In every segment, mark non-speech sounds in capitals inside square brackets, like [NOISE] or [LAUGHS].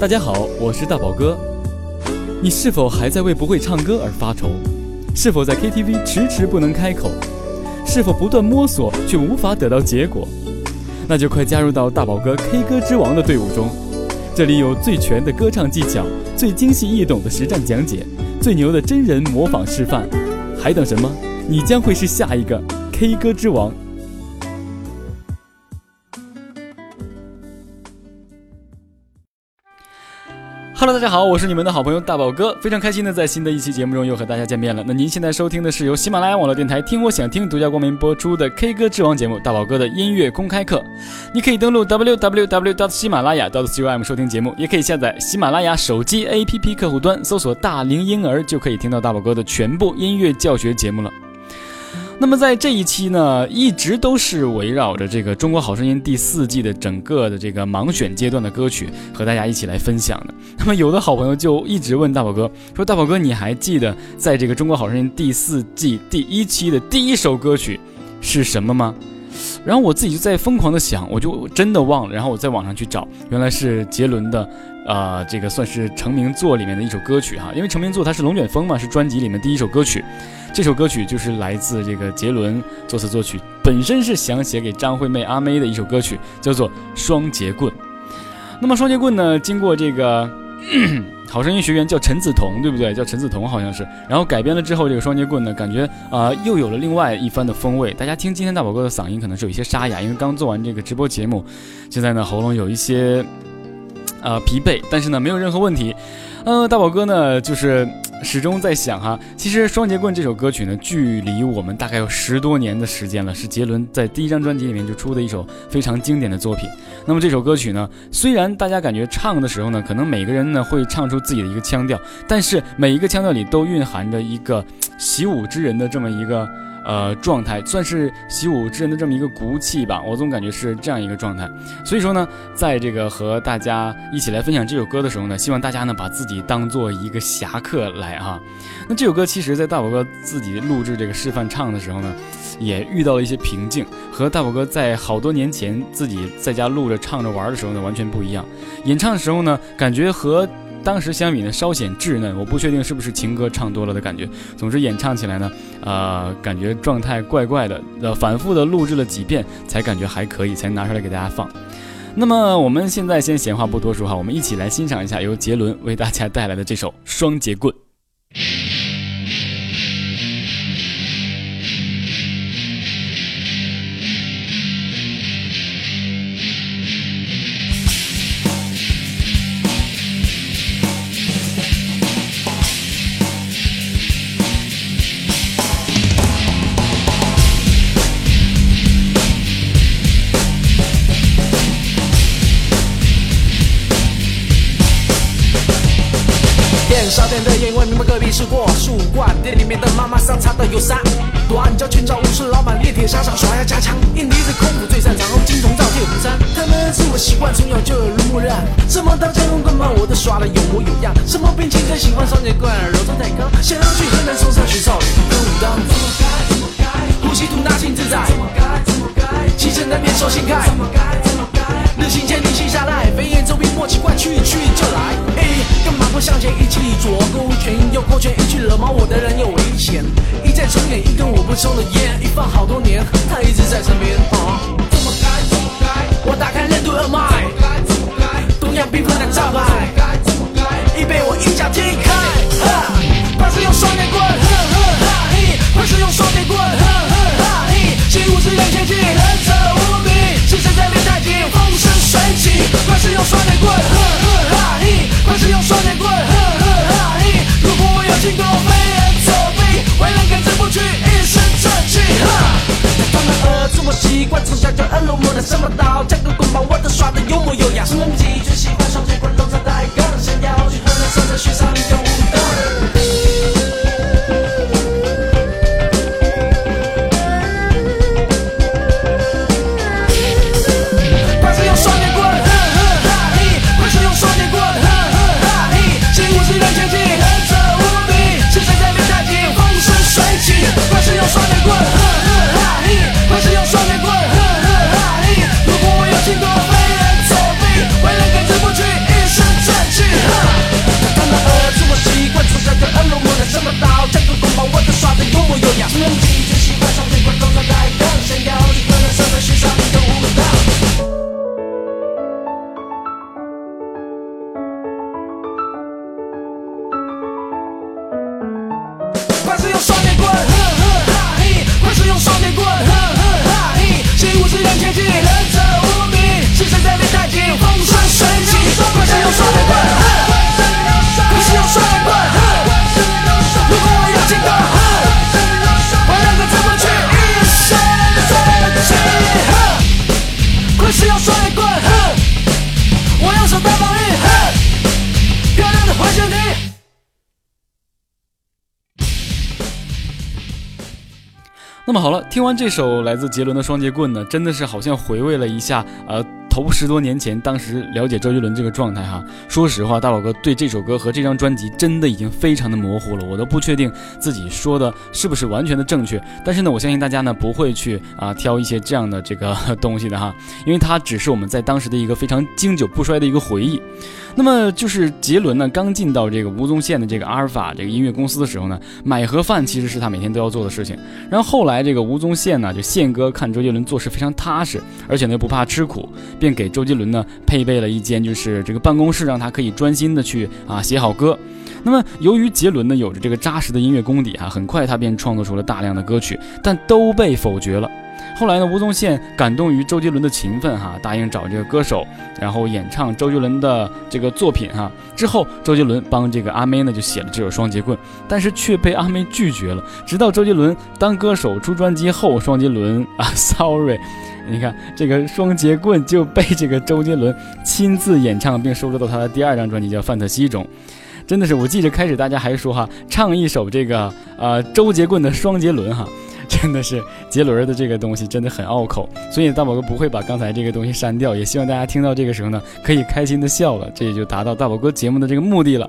大家好，我是大宝哥。你是否还在为不会唱歌而发愁？是否在 KTV 迟迟不能开口？是否不断摸索却无法得到结果？那就快加入到大宝哥 K 歌之王的队伍中。这里有最全的歌唱技巧，最精细易懂的实战讲解，最牛的真人模仿示范。还等什么？你将会是下一个 K 歌之王。大家好，我是你们的好朋友大宝哥，非常开心的在新的一期节目中又和大家见面了。那您现在收听的是由喜马拉雅网络电台听我想听独家冠名播出的 K 歌之王节目大宝哥的音乐公开课。你可以登录 www. 喜马拉雅 .com 收听节目，也可以下载喜马拉雅手机 APP 客户端，搜索大龄婴儿就可以听到大宝哥的全部音乐教学节目了。那么在这一期呢，一直都是围绕着这个《中国好声音》第四季的整个的这个盲选阶段的歌曲和大家一起来分享的。[LAUGHS] 那么有的好朋友就一直问大宝哥说：“大宝哥，你还记得在这个《中国好声音》第四季第一期的第一首歌曲是什么吗？”然后我自己就在疯狂的想，我就真的忘了。然后我在网上去找，原来是杰伦的，呃，这个算是成名作里面的一首歌曲哈。因为成名作它是《龙卷风》嘛，是专辑里面第一首歌曲。这首歌曲就是来自这个杰伦作词作曲，本身是想写给张惠妹阿妹的一首歌曲，叫做《双节棍》。那么《双节棍》呢，经过这个 [CLEARS THROAT] 好声音学员叫陈梓彤，对不对？叫陈梓彤好像是。然后改编了之后，这个《双节棍》呢，感觉啊又有了另外一番的风味。大家听今天大宝哥的嗓音可能是有一些沙哑，因为刚做完这个直播节目，现在呢喉咙有一些呃疲惫，但是呢没有任何问题。嗯，大宝哥呢就是。始终在想哈，其实《双截棍》这首歌曲呢，距离我们大概有十多年的时间了，是杰伦在第一张专辑里面就出的一首非常经典的作品。那么这首歌曲呢，虽然大家感觉唱的时候呢，可能每个人呢会唱出自己的一个腔调，但是每一个腔调里都蕴含着一个习武之人的这么一个。呃，状态算是习武之人的这么一个骨气吧，我总感觉是这样一个状态。所以说呢，在这个和大家一起来分享这首歌的时候呢，希望大家呢把自己当做一个侠客来哈。[LAUGHS] 那这首歌其实，在大宝哥自己录制这个示范唱的时候呢，也遇到了一些瓶颈，和大宝哥在好多年前自己在家录着唱着玩的时候呢，完全不一样。演唱的时候呢，感觉和。当时相比呢，稍显稚嫩，我不确定是不是情歌唱多了的感觉。总之演唱起来呢，呃，感觉状态怪怪的，呃，反复的录制了几遍才感觉还可以，才拿出来给大家放。那么我们现在先闲话不多说哈，我们一起来欣赏一下由杰伦为大家带来的这首《双节棍》。吃过树冠，店里面的妈妈桑擦的有三短脚拳脚武士，老板练铁沙掌耍呀家枪，印尼子功夫最擅长，金铜造铁虎山。他们是我习惯，从小就耳濡目染。什么刀剑棍棒，我都耍的有模有样。什么兵器最喜欢双截棍，柔中带刚。想要去河南嵩山学少林跟武当。怎么该怎么该？呼吸吐纳心自在。怎么该怎么该？气沉丹田手心开。怎么该怎么日行千里心下来，飞檐走壁莫奇怪，去去就来。跟马步向前一起左勾拳右勾拳，一去惹毛我的人有危险。一再重演一根我不抽的烟，一放好多年，他一直在身边。啊怎么该怎么该？我打开任督二脉。怎么该怎么该？东亚病夫的招牌。怎么该怎么该？已被我一脚踢开耳濡目染，什么刀枪棍棒我都耍得有模有样。什么秘籍最喜欢双截棍，龙藏带杠，想要去河南嵩山学上有那么好了，听完这首来自杰伦的《双截棍》呢，真的是好像回味了一下，呃。头十多年前，当时了解周杰伦这个状态哈，说实话，大宝哥对这首歌和这张专辑真的已经非常的模糊了，我都不确定自己说的是不是完全的正确。但是呢，我相信大家呢不会去啊挑一些这样的这个东西的哈，因为它只是我们在当时的一个非常经久不衰的一个回忆。那么就是杰伦呢刚进到这个吴宗宪的这个阿尔法这个音乐公司的时候呢，买盒饭其实是他每天都要做的事情。然后后来这个吴宗宪呢就宪哥看周杰伦做事非常踏实，而且呢又不怕吃苦。便给周杰伦呢配备了一间就是这个办公室，让他可以专心的去啊写好歌。那么由于杰伦呢有着这个扎实的音乐功底啊，很快他便创作出了大量的歌曲，但都被否决了。后来呢，吴宗宪感动于周杰伦的勤奋哈，答应找这个歌手，然后演唱周杰伦的这个作品哈。之后周杰伦帮这个阿妹呢就写了这首《双截棍》，但是却被阿妹拒绝了。直到周杰伦当歌手出专辑后，双杰伦 [LAUGHS] 啊，sorry。你看，这个双节棍就被这个周杰伦亲自演唱，并收录到他的第二张专辑叫《范特西》中。真的是，我记着开始大家还说哈，唱一首这个呃周杰棍的双节轮哈。真的是杰伦的这个东西真的很拗口，所以大宝哥不会把刚才这个东西删掉，也希望大家听到这个时候呢，可以开心的笑了，这也就达到大宝哥节目的这个目的了。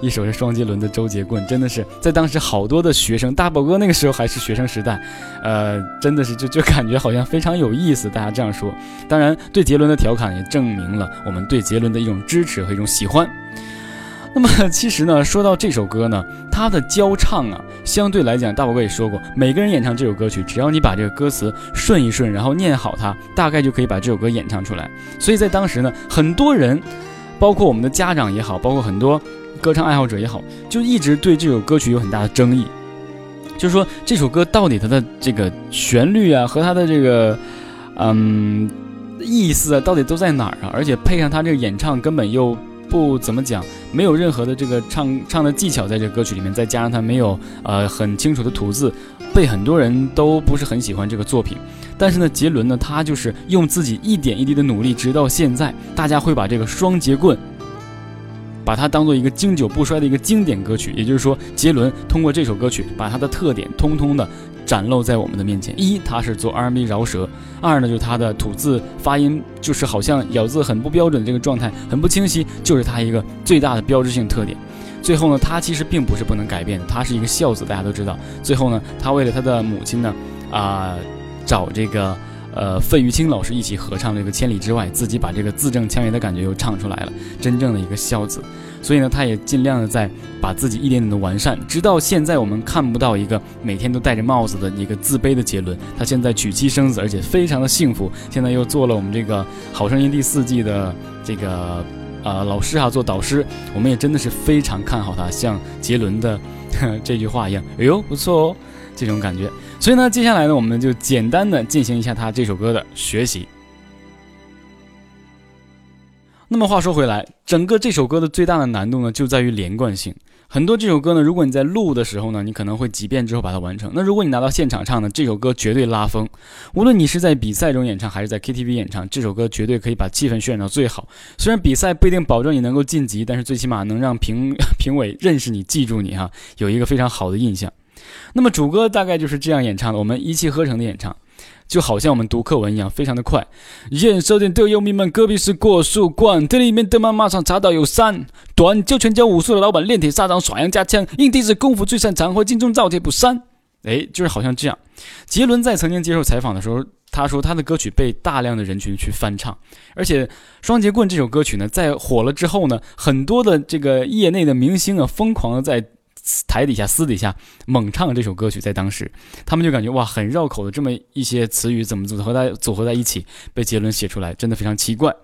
一首是双杰伦的周杰棍，真的是在当时好多的学生，大宝哥那个时候还是学生时代，呃，真的是就就感觉好像非常有意思，大家这样说。当然，对杰伦的调侃也证明了我们对杰伦的一种支持和一种喜欢。那么其实呢，说到这首歌呢，它的教唱啊，相对来讲，大宝哥也说过，每个人演唱这首歌曲，只要你把这个歌词顺一顺，然后念好它，大概就可以把这首歌演唱出来。所以在当时呢，很多人，包括我们的家长也好，包括很多歌唱爱好者也好，就一直对这首歌曲有很大的争议，就是说这首歌到底它的这个旋律啊和它的这个嗯意思啊，到底都在哪儿啊？而且配上他这个演唱，根本又。不怎么讲，没有任何的这个唱唱的技巧在这个歌曲里面，再加上他没有呃很清楚的吐字，被很多人都不是很喜欢这个作品。但是呢，杰伦呢，他就是用自己一点一滴的努力，直到现在，大家会把这个双节棍，把它当做一个经久不衰的一个经典歌曲。也就是说，杰伦通过这首歌曲，把它的特点通通的。展露在我们的面前。一，他是做 R&B 饶舌；二呢，就是他的吐字发音，就是好像咬字很不标准这个状态，很不清晰，就是他一个最大的标志性特点。最后呢，他其实并不是不能改变，他是一个孝子，大家都知道。最后呢，他为了他的母亲呢，啊，找这个呃费玉清老师一起合唱这个《千里之外》，自己把这个字正腔圆的感觉又唱出来了，真正的一个孝子。所以呢，他也尽量的在把自己一点点的完善，直到现在我们看不到一个每天都戴着帽子的一个自卑的杰伦。他现在娶妻生子，而且非常的幸福。现在又做了我们这个《好声音》第四季的这个呃老师哈，做导师。我们也真的是非常看好他，像杰伦的 [LAUGHS] 这句话一样，哎呦不错哦，这种感觉。所以呢，接下来呢，我们就简单的进行一下他这首歌的学习。那么话说回来，整个这首歌的最大的难度呢，就在于连贯性。很多这首歌呢，如果你在录的时候呢，你可能会几遍之后把它完成。那如果你拿到现场唱呢，这首歌绝对拉风。无论你是在比赛中演唱，还是在 KTV 演唱，这首歌绝对可以把气氛渲染到最好。虽然比赛不一定保证你能够晋级，但是最起码能让评 [LAUGHS] 评委认识你、记住你哈，有一个非常好的印象。那么主歌大概就是这样演唱的，我们一气呵成的演唱。就好像我们读课文一样，非常的快。验收点的游民们，隔壁是果树馆，店里面的妈妈上查到有三短教拳脚武术的老板，练铁砂掌耍杨家枪，硬弟子功夫最擅长，会金钟罩铁不删。哎，就是好像这样。杰伦在曾经接受采访的时候，他说他的歌曲被大量的人群去翻唱，而且《双截棍》这首歌曲呢，在火了之后呢，很多的这个业内的明星啊，疯狂的在。台底下、私底下猛唱这首歌曲，在当时，他们就感觉哇，很绕口的这么一些词语，怎么组合在组合在一起，被杰伦写出来，真的非常奇怪。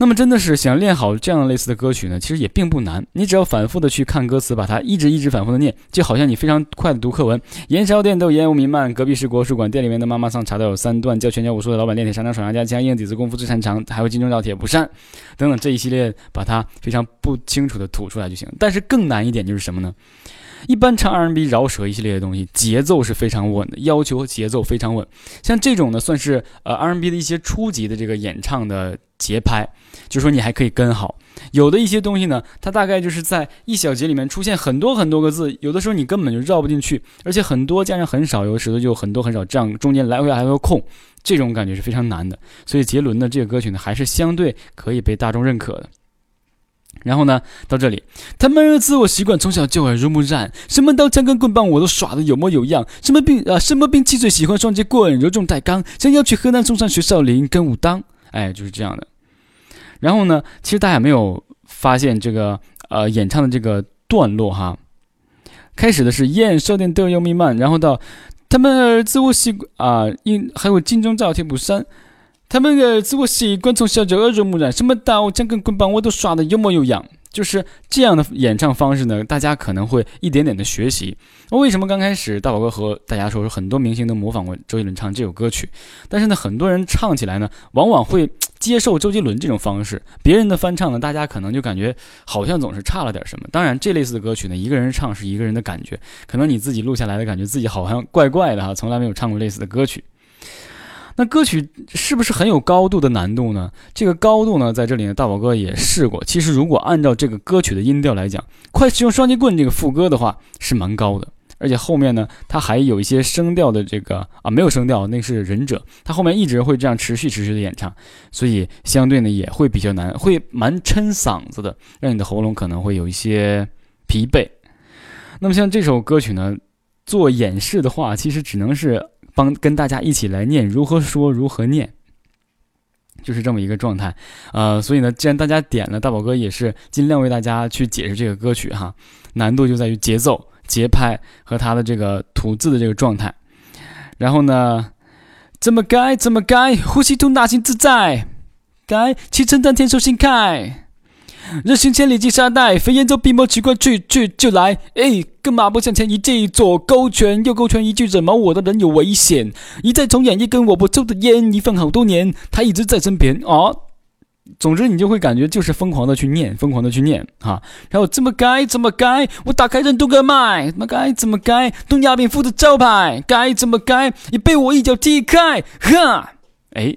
那么真的是想练好这样类似的歌曲呢，其实也并不难。你只要反复的去看歌词，把它一直一直反复的念，就好像你非常快的读课文。燃烧店都烟雾弥漫，隔壁是国术馆，店里面的妈妈桑查到有三段，教拳脚武术的老板练铁砂掌耍杨家枪，硬底子功夫最擅长，还会金钟罩铁布衫等等这一系列，把它非常不清楚的吐出来就行。但是更难一点就是什么呢？一般唱 R&B 饶舌一系列的东西，节奏是非常稳的，要求节奏非常稳。像这种呢，算是呃 R&B 的一些初级的这个演唱的。节拍，就说你还可以跟好。有的一些东西呢，它大概就是在一小节里面出现很多很多个字，有的时候你根本就绕不进去，而且很多加上很少，有的时候就很多很少，这样中间来回来回空，这种感觉是非常难的。所以杰伦的这个歌曲呢，还是相对可以被大众认可的。然后呢，到这里，他们的自我习惯从小就耳濡目染，什么刀枪跟棍棒我都耍的有模有样，什么兵啊，什么兵器最喜欢双截棍，柔中带刚，想要去河南嵩山学少林跟武当，哎，就是这样的。然后呢，其实大家没有发现这个呃演唱的这个段落哈，开始的是燕少年得有弥漫，然后到他们的自我习啊，因还有金钟罩铁布衫。他们的自我习惯从小就耳濡目染，什么刀枪跟棍棒我都耍的有模有样，就是这样的演唱方式呢。大家可能会一点点的学习。那为什么刚开始大宝哥和大家说，说很多明星都模仿过周杰伦唱这首歌曲？但是呢，很多人唱起来呢，往往会接受周杰伦这种方式，别人的翻唱呢，大家可能就感觉好像总是差了点什么。当然，这类似的歌曲呢，一个人唱是一个人的感觉，可能你自己录下来的感觉自己好像怪怪的哈，从来没有唱过类似的歌曲。那歌曲是不是很有高度的难度呢？这个高度呢，在这里呢，大宝哥也试过。其实如果按照这个歌曲的音调来讲，快使用双截棍这个副歌的话是蛮高的，而且后面呢，它还有一些声调的这个啊，没有声调，那是忍者，他后面一直会这样持续持续的演唱，所以相对呢也会比较难，会蛮撑嗓子的，让你的喉咙可能会有一些疲惫。那么像这首歌曲呢，做演示的话，其实只能是。帮跟大家一起来念，如何说，如何念，就是这么一个状态。呃，所以呢，既然大家点了，大宝哥也是尽量为大家去解释这个歌曲哈。难度就在于节奏、节拍和它的这个吐字的这个状态。然后呢，怎么改怎么改，呼吸吐纳心自在，改气沉丹田手心开。日行千里寄沙袋，飞檐走壁莫奇怪，去去就来。哎，跟马步向前一记，左勾拳，右勾拳，一句惹毛我的人有危险。一再重演一根我不抽的烟，一放好多年，他一直在身边。哦，总之你就会感觉就是疯狂的去念，疯狂的去念哈。然后怎么改怎么改，我打开任督二脉，怎么改怎么改，东亚病夫的招牌，该怎么改你被我一脚踢开。哈，哎。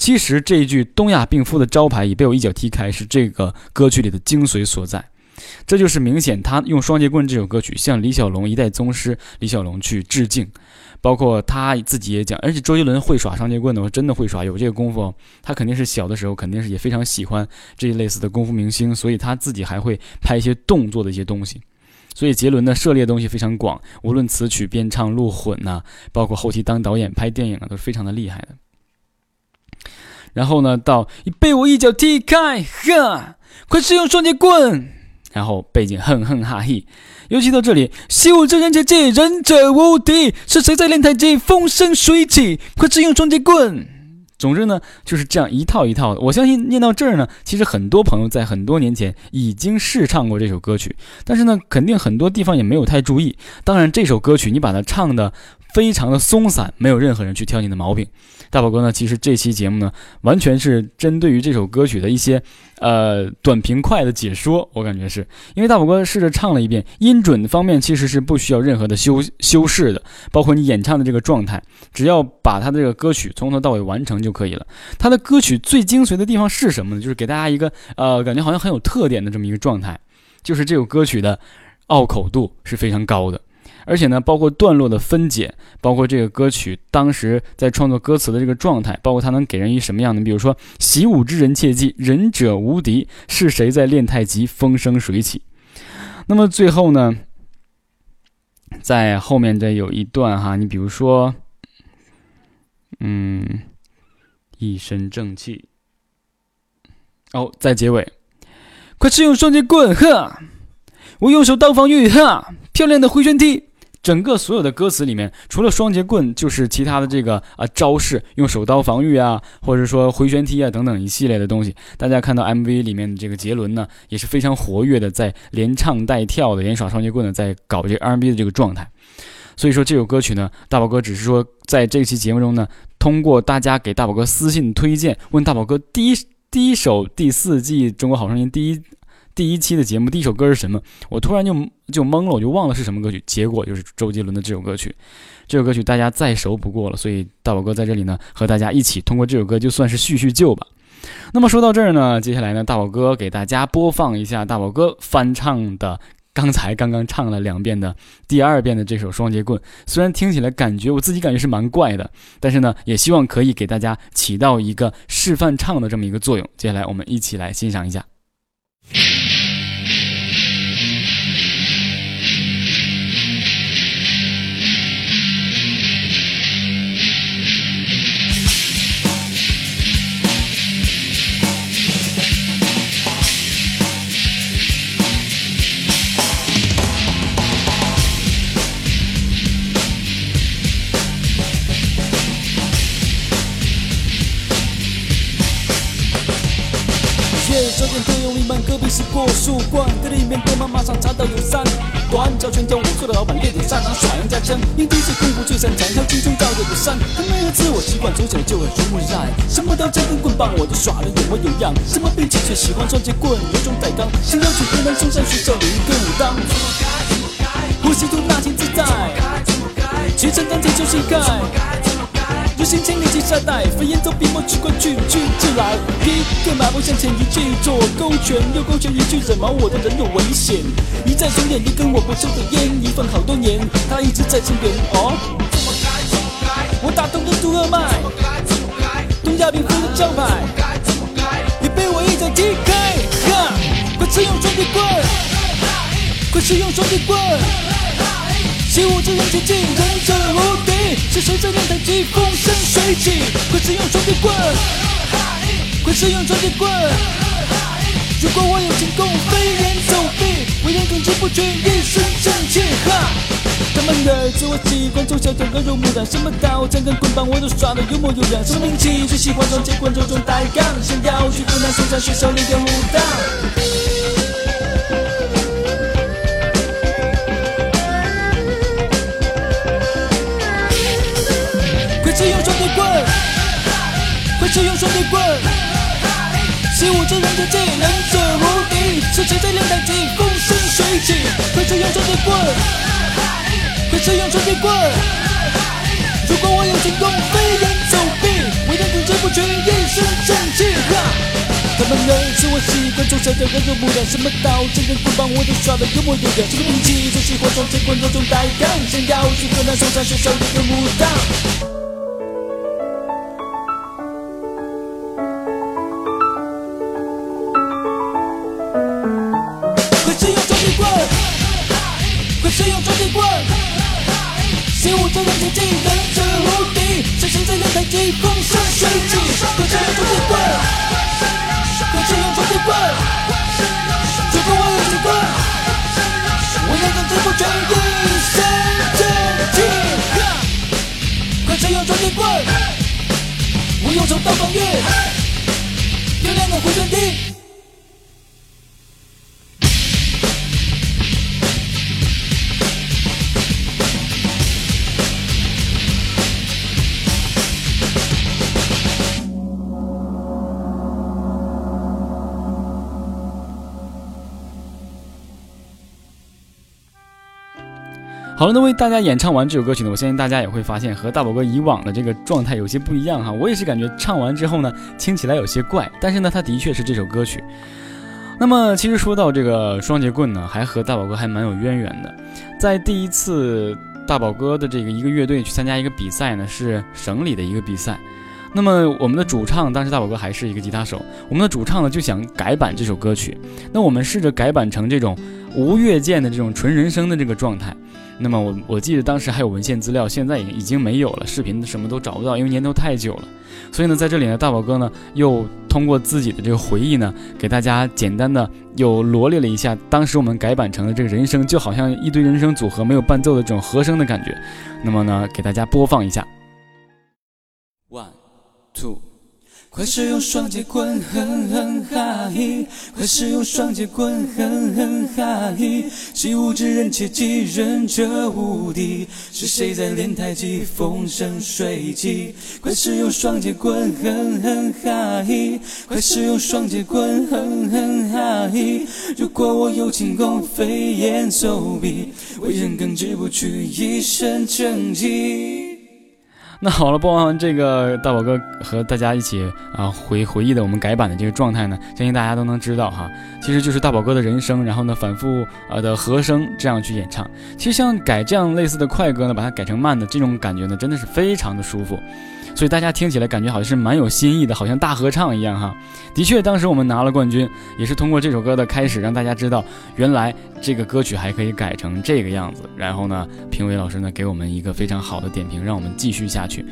其实这一句“东亚病夫”的招牌已被我一脚踢开，是这个歌曲里的精髓所在。这就是明显他用《双截棍》这首歌曲向李小龙一代宗师李小龙去致敬。包括他自己也讲，而且周杰伦会耍双截棍的，我真的会耍，有这个功夫。他肯定是小的时候，肯定是也非常喜欢这一类似的功夫明星，所以他自己还会拍一些动作的一些东西。所以杰伦的涉猎东西非常广，无论词曲编唱、录混呐，包括后期当导演拍电影啊，都是非常的厉害的。然后呢，到你被我一脚踢开，呵，快使用双截棍。然后背景哼哼哈嘿，尤其到这里，习武之人切记，忍者无敌。是谁在练太极，风生水起？快使用双截棍。总之呢，就是这样一套一套的。我相信念到这儿呢，其实很多朋友在很多年前已经试唱过这首歌曲，但是呢，肯定很多地方也没有太注意。当然，这首歌曲你把它唱的。非常的松散，没有任何人去挑你的毛病。大宝哥呢，其实这期节目呢，完全是针对于这首歌曲的一些呃短平快的解说。我感觉是因为大宝哥试着唱了一遍，音准方面其实是不需要任何的修修饰的，包括你演唱的这个状态，只要把他的这个歌曲从头到尾完成就可以了。他的歌曲最精髓的地方是什么呢？就是给大家一个呃感觉好像很有特点的这么一个状态，就是这首歌曲的拗口度是非常高的。而且呢，包括段落的分解，包括这个歌曲当时在创作歌词的这个状态，包括它能给人一什么样的？比如说，习武之人切记，忍者无敌。是谁在练太极，风生水起？那么最后呢，在后面的有一段哈，你比如说，嗯，一身正气。哦，在结尾，快使用双截棍，呵，我用手当防御，哈，漂亮的回旋踢。整个所有的歌词里面，除了双截棍，就是其他的这个啊招式，用手刀防御啊，或者说回旋踢啊等等一系列的东西。大家看到 MV 里面的这个杰伦呢，也是非常活跃的，在连唱带跳的，连耍双截棍的，在搞这个 R&B 的这个状态。所以说这首歌曲呢，大宝哥只是说在这期节目中呢，通过大家给大宝哥私信推荐，问大宝哥第一第一首第四季中国好声音第一。第一期的节目，第一首歌是什么？我突然就就懵了，我就忘了是什么歌曲。结果就是周杰伦的这首歌曲。这首歌曲大家再熟不过了，所以大宝哥在这里呢，和大家一起通过这首歌就算是叙叙旧吧。那么说到这儿呢，接下来呢，大宝哥给大家播放一下大宝哥翻唱的刚才刚刚唱了两遍的第二遍的这首《双截棍》。虽然听起来感觉我自己感觉是蛮怪的，但是呢，也希望可以给大家起到一个示范唱的这么一个作用。接下来我们一起来欣赏一下。you 短脚拳脚无错的老板练点擅长耍杨家枪，因敌是功夫最擅长，挑轻松照着不闪，他没有自我习惯，从小就耳濡目染，什么刀枪跟棍棒我都耍的有模有样，什么兵器最喜欢双截棍，有种带刚，想要去河南嵩山学少林跟武当，呼吸中那情自在，去承担天就膝盖。有心请你记下带，飞檐走壁莫去管去去自来。一个马步向前，一记左勾拳，右勾拳，一句惹毛我的人有危险。一再重演，一根我不抽的烟，一份好多年，他一直在身边。哦，我打通任督二脉，东亚病夫的招牌，你被我一掌踢开。快使用双截棍，快使用双截棍。习武之人前进，忍者无敌，是谁在练太极，风生水起？快使用双截棍，快使用双截棍。如果我有轻功，飞檐走壁，为人耿直不屈，一身正气。哈，他们的自我习惯，从小就耳濡目染，什么刀枪跟棍棒我都耍的有模有样，什么兵器最喜欢双截棍，这种带杠，想要去河南嵩山学校练个武当。使用双截棍。习武之人前进，忍者无敌，是谁在练太极，风生水起？快使用双截棍，快使用双截棍。如果我有轻功，飞檐走壁，为人控制不屈，一身正气。哈，他们的自我习惯，从小就耳濡目染，什么刀枪跟棍棒我都耍得有模有样，什么兵器最喜欢双截棍，这种带杠，想要去河南嵩山学校练个武当。习武之人前进，忍者无敌，是谁在练太极，风生水起？快使用双截棍，快使用双截棍。如果我有轻功，我要控制不全，一身正气。快使用双截棍，我用手刀放月，有两个回旋踢。好了，那为大家演唱完这首歌曲呢，我相信大家也会发现和大宝哥以往的这个状态有些不一样哈。我也是感觉唱完之后呢，听起来有些怪，但是呢，它的确是这首歌曲。那么，其实说到这个双截棍呢，还和大宝哥还蛮有渊源的。在第一次大宝哥的这个一个乐队去参加一个比赛呢，是省里的一个比赛。那么我们的主唱当时大宝哥还是一个吉他手，我们的主唱呢就想改版这首歌曲。那我们试着改版成这种无乐键的这种纯人声的这个状态。那么我我记得当时还有文献资料，现在已经已经没有了，视频什么都找不到，因为年头太久了。所以呢，在这里呢，大宝哥呢又通过自己的这个回忆呢，给大家简单的又罗列了一下当时我们改版成的这个人声，就好像一堆人声组合没有伴奏的这种和声的感觉。那么呢，给大家播放一下。Two。快使用双截棍，哼哼哈嘿！快使用双截棍，哼哼哈嘿！习武之人切记，忍者无敌。是谁在练太极，风生水起？快使用双截棍，哼哼哈嘿！快使用双截棍，哼哼哈嘿！如果我有轻功，飞檐走壁，为人耿直不屈，一身正气。[LAUGHS] 那好了，播完这个大宝哥和大家一起啊回回忆的我们改版的这个状态呢，相信大家都能知道哈，其实就是大宝哥的人声，然后呢反复啊的和声这样去演唱。其实像改这样类似的快歌呢，把它改成慢的这种感觉呢，真的是非常的舒服。所以大家听起来感觉好像是蛮有新意的，好像大合唱一样哈。的确，当时我们拿了冠军，也是通过这首歌的开始，让大家知道原来这个歌曲还可以改成这个样子。然后呢，评委老师呢给我们一个非常好的点评，让我们继续下去。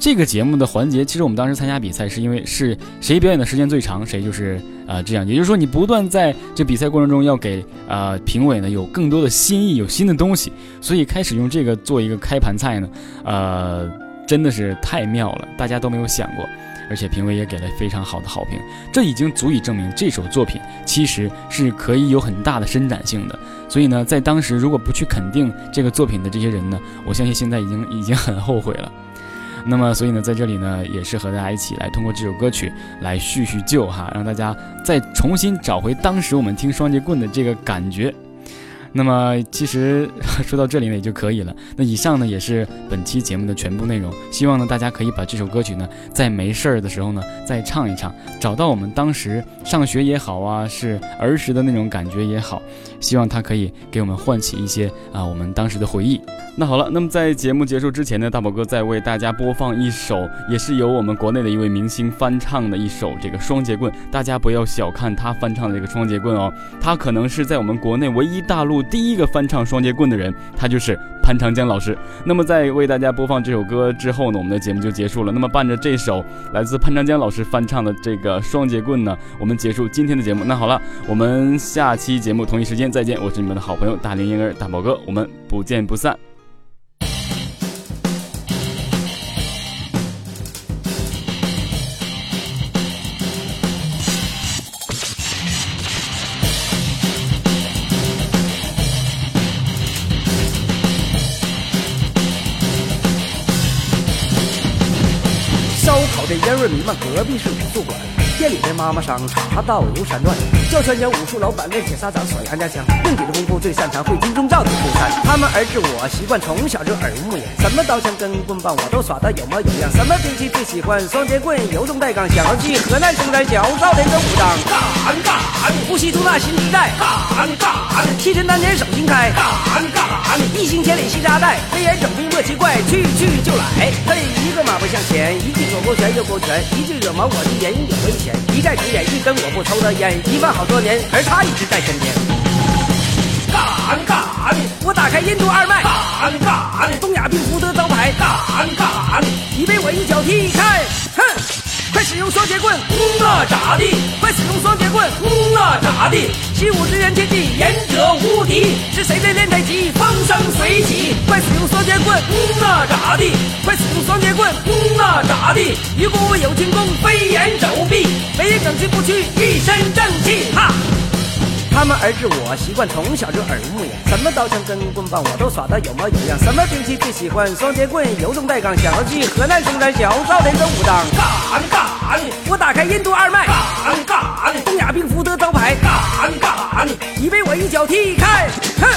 这个节目的环节，其实我们当时参加比赛是因为是谁表演的时间最长，谁就是啊这样。也就是说，你不断在这比赛过程中要给啊评委呢有更多的新意，有新的东西。所以开始用这个做一个开盘菜呢，呃。真的是太妙了，大家都没有想过，而且评委也给了非常好的好评，这已经足以证明这首作品其实是可以有很大的伸展性的。所以呢，在当时如果不去肯定这个作品的这些人呢，我相信现在已经已经很后悔了。[LAUGHS] 那么，所以呢，在这里呢，也是和大家一起来通过这首歌曲来叙叙旧哈，让大家再重新找回当时我们听双截棍的这个感觉。那么其实 [LAUGHS] 说到这里呢也就可以了。那以上呢也是本期节目的全部内容。希望呢大家可以把这首歌曲呢在没事儿的时候呢再唱一唱，找到我们当时上学也好啊，是儿时的那种感觉也好。希望它可以给我们唤起一些啊我们当时的回忆。那好了，那么在节目结束之前呢，大宝哥再为大家播放一首，也是由我们国内的一位明星翻唱的一首这个双节棍。大家不要小看他翻唱的这个双节棍哦，他可能是在我们国内唯一大陆第一个翻唱双截棍的人，他就是潘长江老师。那么在为大家播放这首歌之后呢，我们的节目就结束了。那么伴着这首来自潘长江老师翻唱的这个双截棍呢，我们结束今天的节目。那好了，我们下期节目同一时间再见。我是你们的好朋友大连婴儿大宝哥，我们不见不散。烟味弥漫，隔壁是武术馆。店里的妈妈桑茶道如山段，教拳脚武术老板练铁砂掌耍杨家枪，硬底的功夫最擅长会金钟罩的出山。他们儿子我习惯从小就耳濡目染，什么刀枪跟棍棒我都耍得有模有样。什么兵器最喜欢双截棍，由中带刚。想要去河南嵩山小少年的武当，干干不惜吐纳心地带，干干气沉丹田手心开，干干一心千里系扎带，飞檐莫奇怪，去去就来。嘿，一个马步向前，一记左勾拳右勾拳，一句惹毛我的言语有危险。一再重演一根我不抽的烟，一万好多年，而他一直在身边。干干，我打开印度二脉。干干，东亚病夫的招牌。干干，你被我一脚踢开。哼，快使用双截棍。那咋地？快使用双截棍。那咋地？习武之人天地，言者无敌。是谁在练太极？风生水起。快使用双截棍。那咋地？快使用双截棍。那咋地？如果我有轻功，飞檐走壁，没人整治不屈，一身正气。哈。他们儿子我习惯从小就耳濡目染，什么刀枪跟棍棒我都耍得有模有样。什么兵器最喜欢双截棍，油中带刚。想要去河南嵩山小少林跟武当，干干！我打开印度二脉，干干！东亚病夫的招牌，干干！你被我一脚踢开，哼！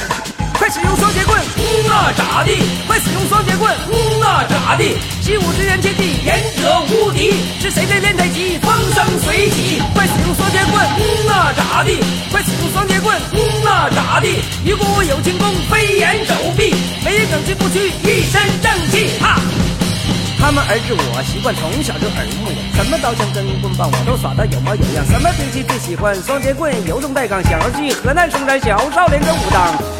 快使用双截棍，那咋地？快使用双截棍，那咋地？习武之人天地，言者无敌。是谁在练太极？风生水起。快使用双截棍，那咋地？快使用双截棍，那咋地？如果我有轻功，飞檐走壁，没人能进不屈，一身正气。哈！他们儿子我习惯从小就耳濡目染，什么刀枪跟棍棒我都耍得有模有样。什么兵器最喜欢双截棍，由中带刚。想要去河南嵩山小少林跟武当。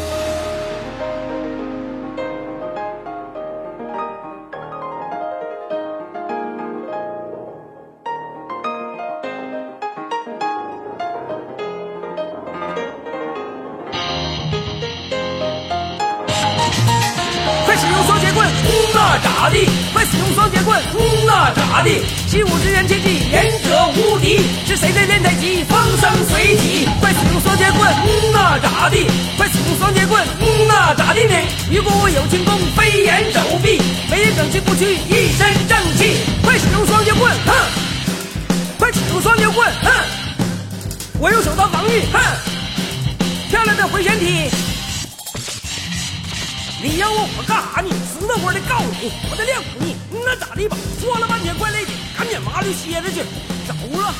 咋地？快使用双截棍！嗯那咋地？习武之人切记，言者无敌。是谁在练太极？风生水起。快使用双截棍！嗯那咋地？快使用双截棍！嗯那咋地呢？如果我有轻功，飞檐走壁，没人整治不去，一身正气。快使用双截棍！哼！快使用双截棍！哼！我用手刀防御！哼！漂亮的回旋体！你要问我干啥呢？死那活的告诉你，我在练武呢。那咋的吧？说了半天怪累的，赶紧麻溜歇着去，走了。